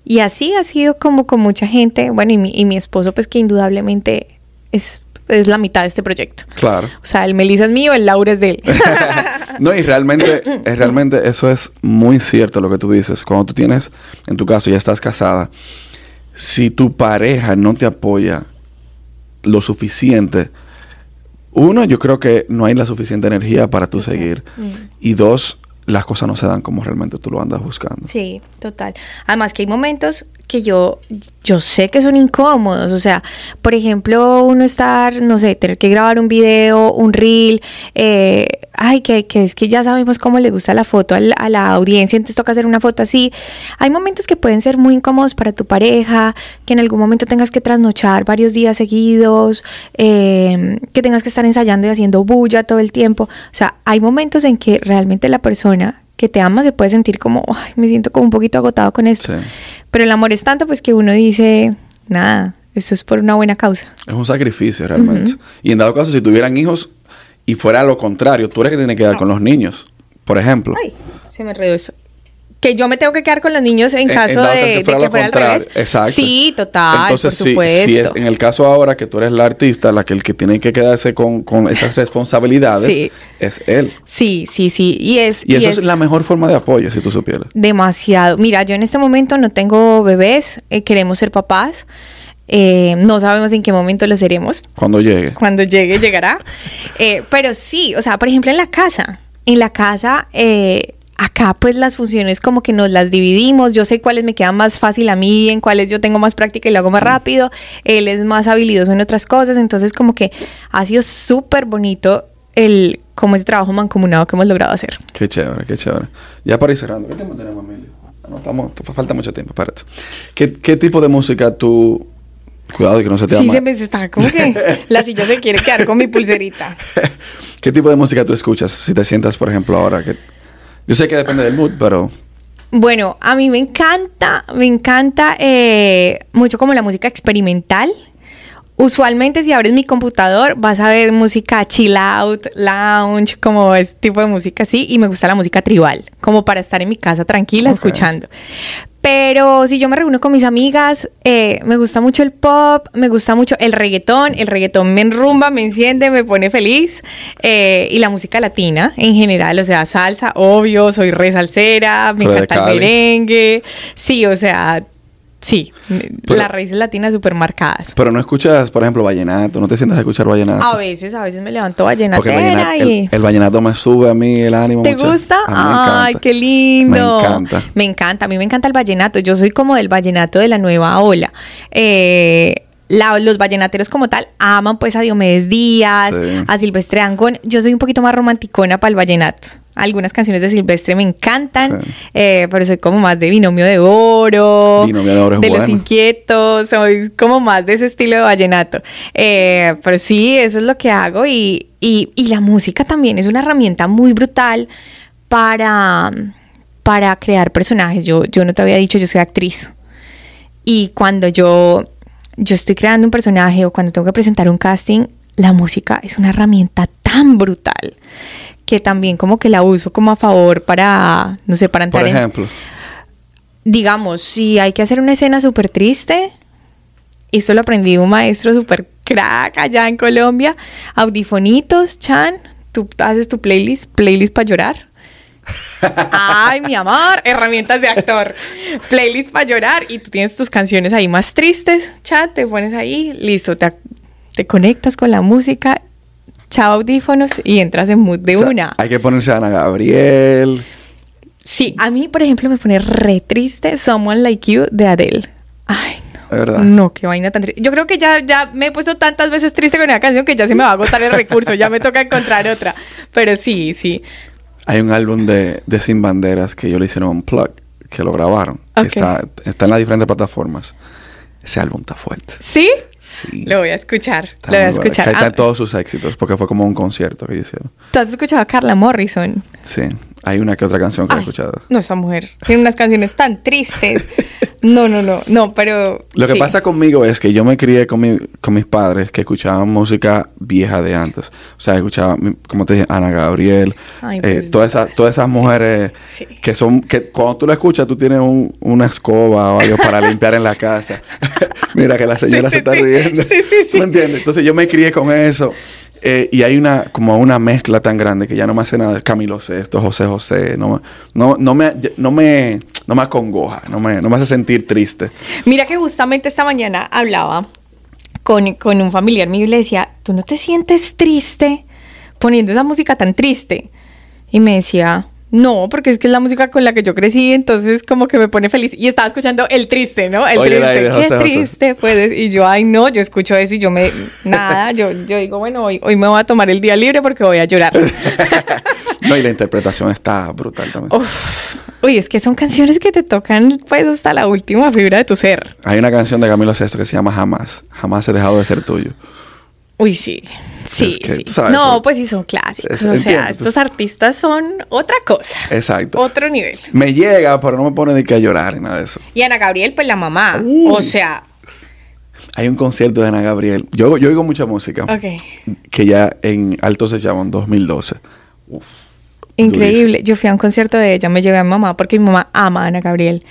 Y así ha sido como con mucha gente, bueno, y mi, y mi esposo pues que indudablemente es, es la mitad de este proyecto. Claro. O sea, el Melissa es mío, el Laura es de él. (laughs) no, y realmente, (laughs) es realmente eso es muy cierto lo que tú dices. Cuando tú tienes, en tu caso, ya estás casada, si tu pareja no te apoya lo suficiente, uno, yo creo que no hay la suficiente energía para tú seguir. Mm. Y dos, las cosas no se dan como realmente tú lo andas buscando. Sí, total. Además que hay momentos que yo, yo sé que son incómodos. O sea, por ejemplo, uno estar, no sé, tener que grabar un video, un reel, eh, ay, que, que, es que ya sabemos cómo le gusta la foto a la, a la, audiencia, entonces toca hacer una foto así. Hay momentos que pueden ser muy incómodos para tu pareja, que en algún momento tengas que trasnochar varios días seguidos, eh, que tengas que estar ensayando y haciendo bulla todo el tiempo. O sea, hay momentos en que realmente la persona que te ama se puede sentir como, ay, me siento como un poquito agotado con esto. Pero el amor es tanto pues que uno dice, nada, esto es por una buena causa. Es un sacrificio realmente. Uh -huh. Y en dado caso, si tuvieran hijos y fuera lo contrario, tú eres que tienes que quedar con los niños, por ejemplo. Ay, se me enredó eso. Que yo me tengo que quedar con los niños en caso en, en de, que fuera, de que fuera al revés. Exacto. Sí, total, Entonces, por supuesto. Si, si es en el caso ahora que tú eres la artista, la que el que tiene que quedarse con, con esas responsabilidades sí. es él. Sí, sí, sí. Y, es, y, y eso es, es, la mejor forma de apoyo, si tú supieras. Demasiado. Mira, yo en este momento no tengo bebés, eh, queremos ser papás. Eh, no sabemos en qué momento lo seremos. Cuando llegue. Cuando llegue, llegará. (laughs) eh, pero sí, o sea, por ejemplo, en la casa. En la casa, eh, acá pues las funciones como que nos las dividimos. Yo sé cuáles me quedan más fácil a mí, en cuáles yo tengo más práctica y lo hago más sí. rápido. Él es más habilidoso en otras cosas. Entonces como que ha sido súper bonito el como ese trabajo mancomunado que hemos logrado hacer. Qué chévere, qué chévere. Ya para ir cerrando, ¿qué tenemos, Emilio? No, estamos, falta mucho tiempo, espérate. ¿Qué, ¿Qué tipo de música tú Cuidado que no se te Sí, ama. se me está como que (laughs) la silla se quiere quedar con mi pulserita. ¿Qué tipo de música tú escuchas? Si te sientas, por ejemplo, ahora que... Yo sé que depende del mood, pero... Bueno, a mí me encanta, me encanta eh, mucho como la música experimental. Usualmente si abres mi computador vas a ver música chill out, lounge, como este tipo de música así. Y me gusta la música tribal, como para estar en mi casa tranquila okay. escuchando. Pero si yo me reúno con mis amigas, eh, me gusta mucho el pop, me gusta mucho el reggaetón. El reggaetón me enrumba, me enciende, me pone feliz. Eh, y la música latina en general, o sea, salsa, obvio, soy re salsera, me Pero encanta el merengue. Sí, o sea, Sí, pero, las raíces latinas súper marcadas. Pero no escuchas, por ejemplo, vallenato, no te sientas a escuchar vallenato. A veces, a veces me levanto vallenatera el vallenato, y... el, el, vallenato me sube a mí el ánimo. ¿Te mucho. gusta? Ay, qué lindo. Me encanta. Me encanta, a mí me encanta el vallenato. Yo soy como del vallenato de la nueva ola. Eh, la, los vallenateros como tal aman pues a Diomedes Díaz, sí. a Silvestre Angón. Yo soy un poquito más romanticona para el vallenato. Algunas canciones de Silvestre me encantan, sí. eh, pero soy como más de Binomio de Oro, Binomio de, oro de bueno. Los Inquietos, soy como más de ese estilo de vallenato. Eh, pero sí, eso es lo que hago y, y, y la música también es una herramienta muy brutal para, para crear personajes. Yo, yo no te había dicho, yo soy actriz. Y cuando yo, yo estoy creando un personaje o cuando tengo que presentar un casting, la música es una herramienta tan brutal que también como que la uso como a favor para, no sé, para entrar Por ejemplo. En, digamos, si hay que hacer una escena súper triste, esto lo aprendí de un maestro súper crack allá en Colombia, audifonitos, Chan, tú haces tu playlist, playlist para llorar. Ay, mi amor, herramientas de actor. Playlist para llorar y tú tienes tus canciones ahí más tristes, chat, te pones ahí, listo, te, te conectas con la música chao audífonos y entras en mood de o sea, una. Hay que ponerse a Ana Gabriel. Sí, a mí, por ejemplo, me pone re triste Someone Like You de Adele. Ay, no. ¿Es verdad? No, qué vaina tan triste. Yo creo que ya, ya me he puesto tantas veces triste con una canción que ya se me va a agotar el recurso. ya me toca encontrar otra. Pero sí, sí. Hay un álbum de, de Sin Banderas que yo le hicieron un plug, que lo grabaron. Okay. Está, está en las diferentes plataformas. Ese álbum está fuerte. ¿Sí? Sí. Lo voy a escuchar. Lo voy a escuchar. Ahí están ah. todos sus éxitos, porque fue como un concierto que hicieron. ¿Tú has escuchado a Carla Morrison? Sí. Hay una que otra canción que he Ay, escuchado. No, esa mujer tiene unas canciones tan tristes. No, no, no, no, pero... Lo que sí. pasa conmigo es que yo me crié con, mi- con mis padres que escuchaban música vieja de antes. O sea, escuchaban, como te dije, Ana Gabriel, Ay, eh, pues, todas, esas, todas esas mujeres sí. que son, que cuando tú la escuchas, tú tienes un- una escoba o algo para limpiar en la casa. (laughs) Mira que la señora se está riendo. Sí, sí, sí. ¿Me entiendes? Entonces yo me crié con eso. Eh, y hay una, como una mezcla tan grande que ya no me hace nada. Camilo Sesto, José José, no, no, no me, no me, no me acongoja, no me, no me hace sentir triste. Mira que justamente esta mañana hablaba con, con un familiar mío y le decía, ¿tú no te sientes triste poniendo esa música tan triste? Y me decía, no, porque es que es la música con la que yo crecí, entonces como que me pone feliz. Y estaba escuchando el triste, ¿no? El Oye, triste. José Qué José. triste, pues. Y yo, ay, no, yo escucho eso y yo me... Nada, yo, yo digo, bueno, hoy, hoy me voy a tomar el día libre porque voy a llorar. (laughs) No, y la interpretación está brutal también. Uf. Uy, es que son canciones que te tocan pues hasta la última fibra de tu ser. Hay una canción de Camilo Sesto que se llama Jamás. Jamás he dejado de ser tuyo. Uy, sí. Sí, Es que, sí. sabes, no, pues sí son clásicos. Es- o sea, estos pues- artistas son otra cosa. Exacto. Otro nivel. Me llega, pero no me pone ni que a llorar ni nada de eso. Y Ana Gabriel, pues la mamá. Uy. O sea, Hay un concierto de Ana Gabriel. Yo, yo oigo mucha música. ok. Que ya en Alto se llama en 2012. Uf, Increíble. Yo fui a un concierto de ella, me llevé a mi mamá porque mi mamá ama a Ana Gabriel.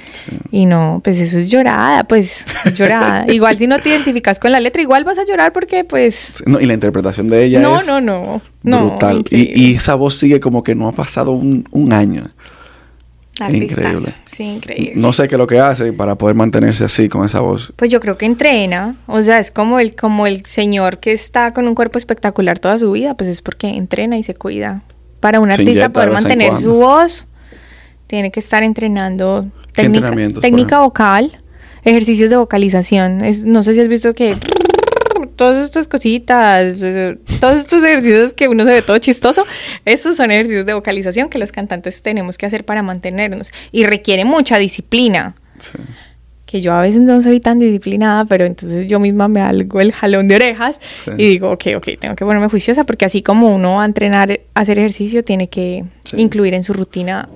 Y no, pues eso es llorada, pues es llorada. (laughs) igual si no te identificas con la letra, igual vas a llorar porque pues... No, y la interpretación de ella No, es no, no, no. brutal. y esa voz sigue como que no ha pasado un, un año. Artistaza. increíble. Sí, increíble. No sé qué es lo que hace para poder mantenerse así con esa voz. Pues yo creo que entrena, o sea, es como el, como el señor que está con un cuerpo espectacular toda su vida, pues es porque entrena y se cuida. Para un artista poder mantener su voz, tiene que estar entrenando ¿Qué técnica, técnica vocal, ejercicios de vocalización. Es, no sé si has visto que todas estas cositas, todos estos ejercicios que uno se ve todo chistoso, estos son ejercicios de vocalización que los cantantes tenemos que hacer para mantenernos y requiere mucha disciplina Sí. Que yo a veces no soy tan disciplinada, pero entonces yo misma me hago el jalón de orejas Sí. y digo, ok, ok, tengo que ponerme juiciosa porque así como uno va a entrenar, a hacer ejercicio, tiene que Sí. incluir en su rutina,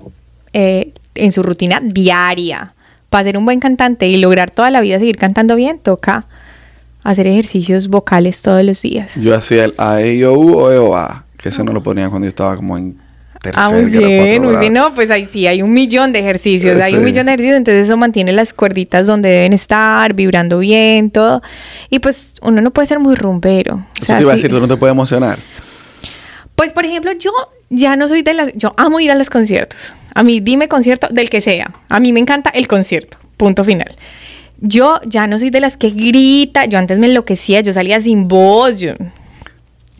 eh, en su rutina diaria. Para ser un buen cantante y lograr toda la vida seguir cantando bien, toca hacer ejercicios vocales todos los días. Yo hacía el A, E, I, O, U o E, O, A. Que eso no lo ponía cuando yo estaba como en tercer Ah, muy bien, muy bien. No, pues ahí sí, hay un millón de ejercicios. Hay un millón de ejercicios, entonces eso mantiene las cuerditas donde deben estar, vibrando bien, todo. Y pues uno no puede ser muy rumbero. O Eso sea, te iba a sí- decir, tú no te puedes emocionar. Pues, por ejemplo, yo ya no soy de las... Yo amo ir a los conciertos. A mí, dime concierto del que sea. A mí me encanta el concierto. Punto final. Yo ya no soy de las que grita. Yo antes me enloquecía. Yo salía sin voz. Yo,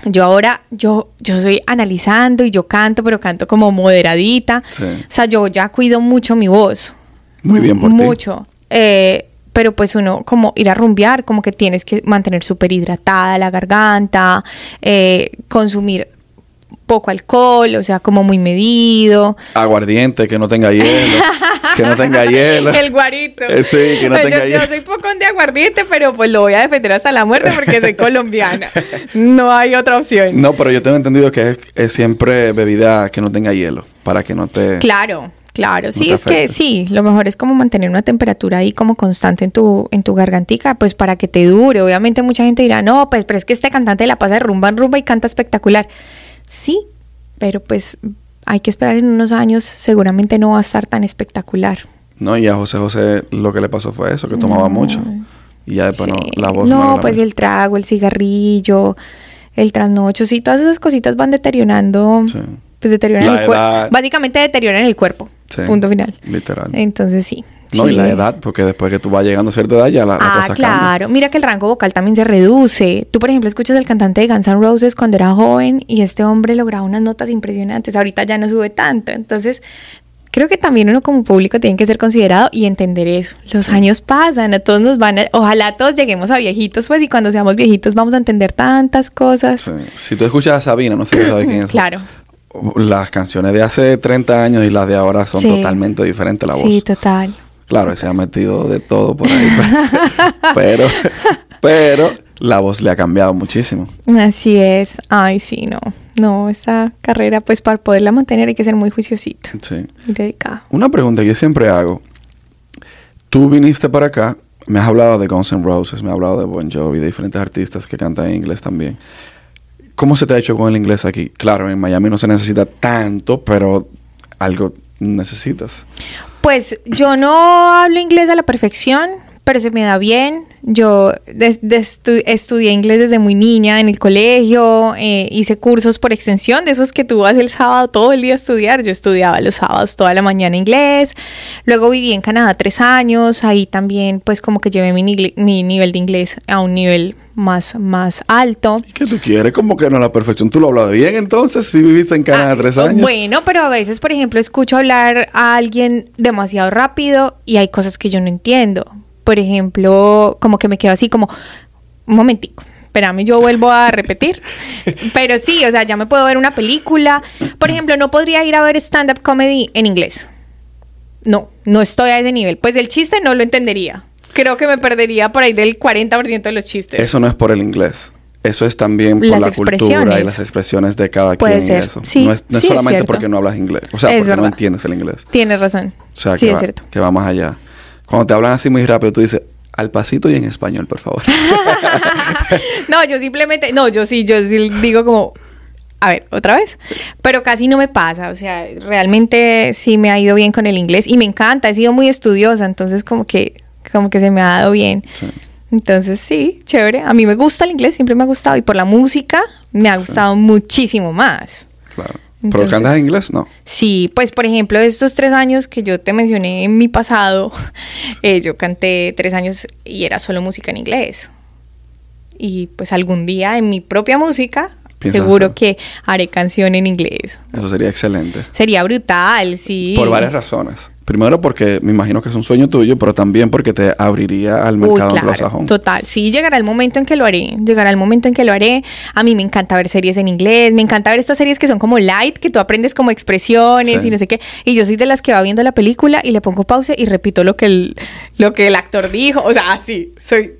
yo ahora, yo, yo soy analizando y yo canto, pero canto como moderadita. Sí. O sea, yo ya cuido mucho mi voz. Muy bien por ti. Mucho. Eh, pero pues uno, como ir a rumbear, como que tienes que mantener súper hidratada la garganta, eh, consumir poco alcohol, o sea, como muy medido. Aguardiente, que no tenga hielo. que no tenga hielo. (laughs) El guarito. Eh, sí, que no Pues tenga yo, yo hielo. soy poco de aguardiente, pero pues lo voy a defender hasta la muerte porque soy colombiana. (laughs) No hay otra opción. No, pero yo tengo entendido que es, es siempre bebida que no tenga hielo. Para que no te... Claro, claro. Sí, es que sí, lo mejor es como mantener una temperatura ahí como constante en tu, en tu gargantica, pues para que te dure. Obviamente mucha gente dirá, no, pues pero es que este cantante la pasa de rumba en rumba y canta espectacular. Sí, pero pues hay que esperar en unos años, seguramente no va a estar tan espectacular. No, y a José José lo que le pasó fue eso, que tomaba mucho. Y ya después Sí. no, la voz No, pues el trago, el cigarrillo, el trasnocho, sí, todas esas cositas van deteriorando, Sí. Pues deterioran La el cuerpo. Básicamente deterioran el cuerpo. Sí, Punto final. Literal. Entonces sí. No, y la edad, porque después que tú vas llegando a cierta edad ya la, la Ah, cosa claro. Mira que el rango vocal también se reduce. Tú, por ejemplo, escuchas el cantante de Guns N' Roses cuando era joven y este hombre lograba unas notas impresionantes. Ahorita ya no sube tanto. Entonces, creo que también uno como público tiene que ser considerado y entender eso. Los años pasan, a todos nos van a... Ojalá todos lleguemos a viejitos, pues, y cuando seamos viejitos vamos a entender tantas cosas. Sí. Si tú escuchas a Sabina, no sé si sabes quién es. Claro. Las canciones de hace 30 años y las de ahora son Sí. totalmente diferentes la voz. Sí, total. Claro, se ha metido de todo por ahí. (laughs) Pero, pero la voz le ha cambiado muchísimo. Así es. Ay, sí, no. No, esta carrera, pues para poderla mantener hay que ser muy juiciosito. Sí. Y dedicado. Una pregunta que yo siempre hago. Tú viniste para acá, me has hablado de Guns N' Roses, me has hablado de Bon Jovi, de diferentes artistas que cantan en inglés también. ¿Cómo se te ha hecho con el inglés aquí? Claro, en Miami no se necesita tanto, pero algo necesitas. Pues yo no hablo inglés a la perfección, pero se me da bien. Yo des- des- estu- estudié inglés desde muy niña en el colegio, eh, hice cursos por extensión, de esos que tú vas el sábado todo el día a estudiar. Yo estudiaba los sábados toda la mañana inglés. Luego viví en Canadá tres años, ahí también pues como que llevé mi, mi nivel de inglés a un nivel más, más alto. ¿Y qué tú quieres? ¿Cómo que no la perfección? ¿Tú lo hablas bien entonces si viviste en Canadá Ah, tres años? Bueno, pero a veces, por ejemplo, escucho hablar a alguien demasiado rápido y hay cosas que yo no entiendo. Por ejemplo, como que me quedo así como, un momentico. Espérame, yo vuelvo a repetir. (laughs) Pero sí, o sea, ya me puedo ver una película. Por ejemplo, no podría ir a ver stand-up comedy en inglés. No, no estoy a ese nivel. Pues el chiste no lo entendería. Creo que me perdería por ahí del 40% de los chistes. Eso no es por el inglés. Eso es también por Las la cultura y las expresiones de cada Puede quien. ser. eso. Sí, no es, no es sí, es solamente porque no hablas inglés. O sea, Es porque no entiendes el inglés. Tienes razón. O sea, sí, que, es va, cierto. que va más allá. Cuando te hablan así muy rápido, tú dices, al pasito y en español, por favor. (laughs) no, yo simplemente, no, yo sí, yo sí digo como, a ver, otra vez, pero casi no me pasa, o sea, realmente sí me ha ido bien con el inglés y me encanta, he sido muy estudiosa, entonces como que, como que se me ha dado bien. Sí. Entonces sí, chévere, a mí me gusta el inglés, siempre me ha gustado y por la música me ha gustado muchísimo más. Claro. ¿Pero Entonces- cantas en inglés? No. Sí, pues por ejemplo, estos tres años que yo te mencioné en mi pasado, (laughs) eh, yo canté tres años y era solo música en inglés. Y pues algún día en mi propia música, ¿Piensas seguro hacer? que haré canción en inglés. Eso sería excelente. Sería brutal, sí. Por varias razones. Primero porque me imagino que es un sueño tuyo, pero también porque te abriría al Uy, mercado claro, anglosajón. total. Sí, llegará el momento en que lo haré. Llegará el momento en que lo haré. A mí me encanta ver series en inglés. Me encanta ver estas series que son como light, que tú aprendes como expresiones Sí. y no sé qué. Y yo soy de las que va viendo la película y le pongo pausa y repito lo que el, lo que el actor dijo. O sea, así. Soy.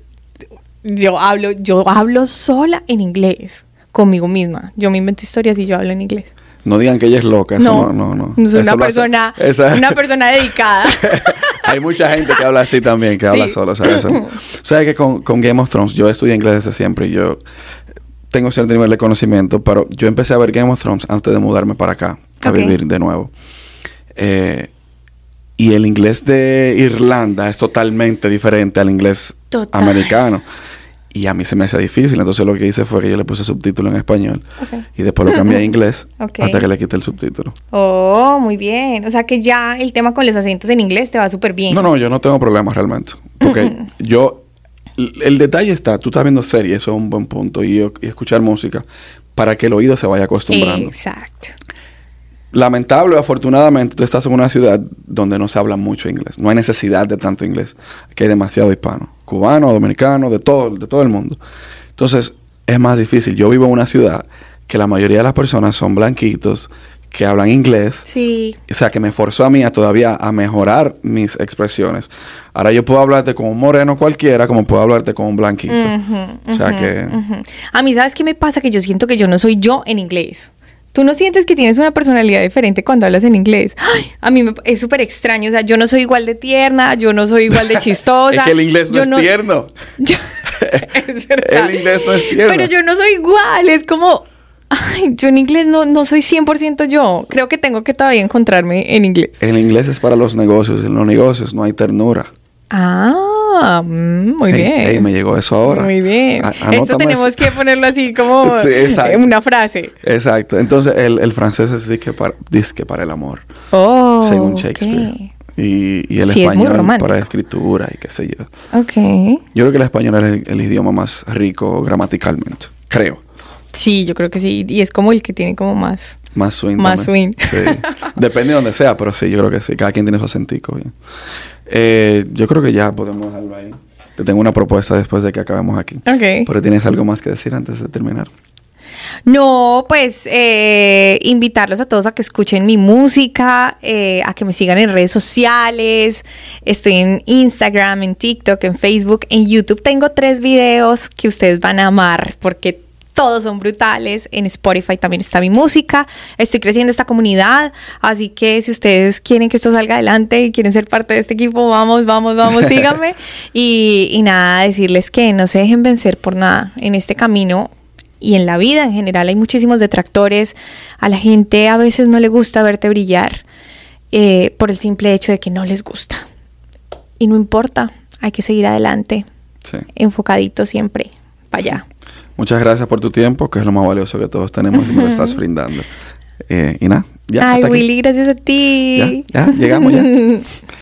Yo hablo, yo hablo sola en inglés. Conmigo misma. Yo me invento historias y yo hablo en inglés. No digan que ella es loca. Eso no, no, no. Eso una persona, esa- una persona dedicada. (laughs) Hay mucha gente que habla así también, que habla solo, ¿sabes? (clears throat) Sabes que con, con Game of Thrones, yo estudié inglés desde siempre y yo tengo cierto nivel de conocimiento, pero yo empecé a ver Game of Thrones antes de mudarme para acá, a vivir de nuevo. Eh, y el inglés de Irlanda es totalmente diferente al inglés Total. americano. Y a mí se me hacía difícil, entonces lo que hice fue que yo le puse subtítulo en español y después lo cambié a (laughs) inglés hasta que le quité el subtítulo. Oh, muy bien. O sea que ya el tema con los acentos en inglés te va súper bien. No, no, yo no tengo problemas realmente. Porque (laughs) yo, el, el detalle está, tú estás viendo series, eso es un buen punto, y, y escuchar música para que el oído se vaya acostumbrando. Exacto. Lamentable o afortunadamente, tú estás en una ciudad donde no se habla mucho inglés. No hay necesidad de tanto inglés. Aquí hay demasiado hispano. Cubano, dominicano, de todo, de todo el mundo. Entonces, es más difícil. Yo vivo en una ciudad que la mayoría de las personas son blanquitos, que hablan inglés. Sí. O sea, que me forzó a mí a todavía a mejorar mis expresiones. Ahora yo puedo hablarte con un moreno cualquiera, como puedo hablarte con un blanquito. O sea que... A mí, ¿sabes qué me pasa? Que yo siento que yo no soy yo en inglés. ¿Tú no sientes que tienes una personalidad diferente cuando hablas en inglés? Ay, a mí me- es súper extraño. O sea, yo no soy igual de tierna, yo no soy igual de (laughs) chistosa. es que el inglés no yo es tierno. (laughs) Yo- (laughs) es verdad. El inglés no es tierno. Pero yo no soy igual, es como... Ay, yo en inglés no, no soy 100% yo. Creo que tengo que todavía encontrarme en inglés. El inglés es para los negocios. En los negocios no hay ternura. Ah, mm, muy bien. ey, me llegó eso ahora. Muy bien. A- Esto tenemos eso. que ponerlo así como (laughs) Sí, una frase. Exacto. Entonces, el, el francés es disque para, disque para el amor, Oh, según. Shakespeare. Y, y el Sí, es español romántico. para escritura y qué sé yo. Ok. Yo creo que el español es el, el idioma más rico gramaticalmente. Creo. Sí, yo creo que sí. Y es como el que tiene como más. Más swing. Más también. Sí. (laughs) Depende de donde sea, pero sí, yo creo que sí. Cada quien tiene su acentico. bien. Eh, yo creo que ya podemos dejarlo ahí. Te tengo una propuesta después de que acabemos aquí. Ok. Pero tienes algo más que decir antes de terminar. No, pues eh, invitarlos a todos a que escuchen mi música, eh, a que me sigan en redes sociales. Estoy en Instagram, en TikTok, en Facebook, en YouTube. Tengo tres videos que ustedes van a amar porque todos son brutales. En Spotify también está mi música. Estoy creciendo esta comunidad, así que si ustedes quieren que esto salga adelante y quieren ser parte de este equipo, vamos, vamos, vamos, (laughs) síganme. y, y nada, decirles que no se dejen vencer por nada en este camino y en la vida en general hay muchísimos detractores. A la gente a veces no le gusta verte brillar eh, por el simple hecho de que no les gusta. Y no importa, hay que seguir adelante, Sí. enfocadito siempre, para allá. Muchas gracias por tu tiempo, que es lo más valioso que todos tenemos y me lo estás brindando. Eh, y nada, ya. Ay, hasta aquí. Willy, gracias a ti. Ya, ya, llegamos ya. (laughs)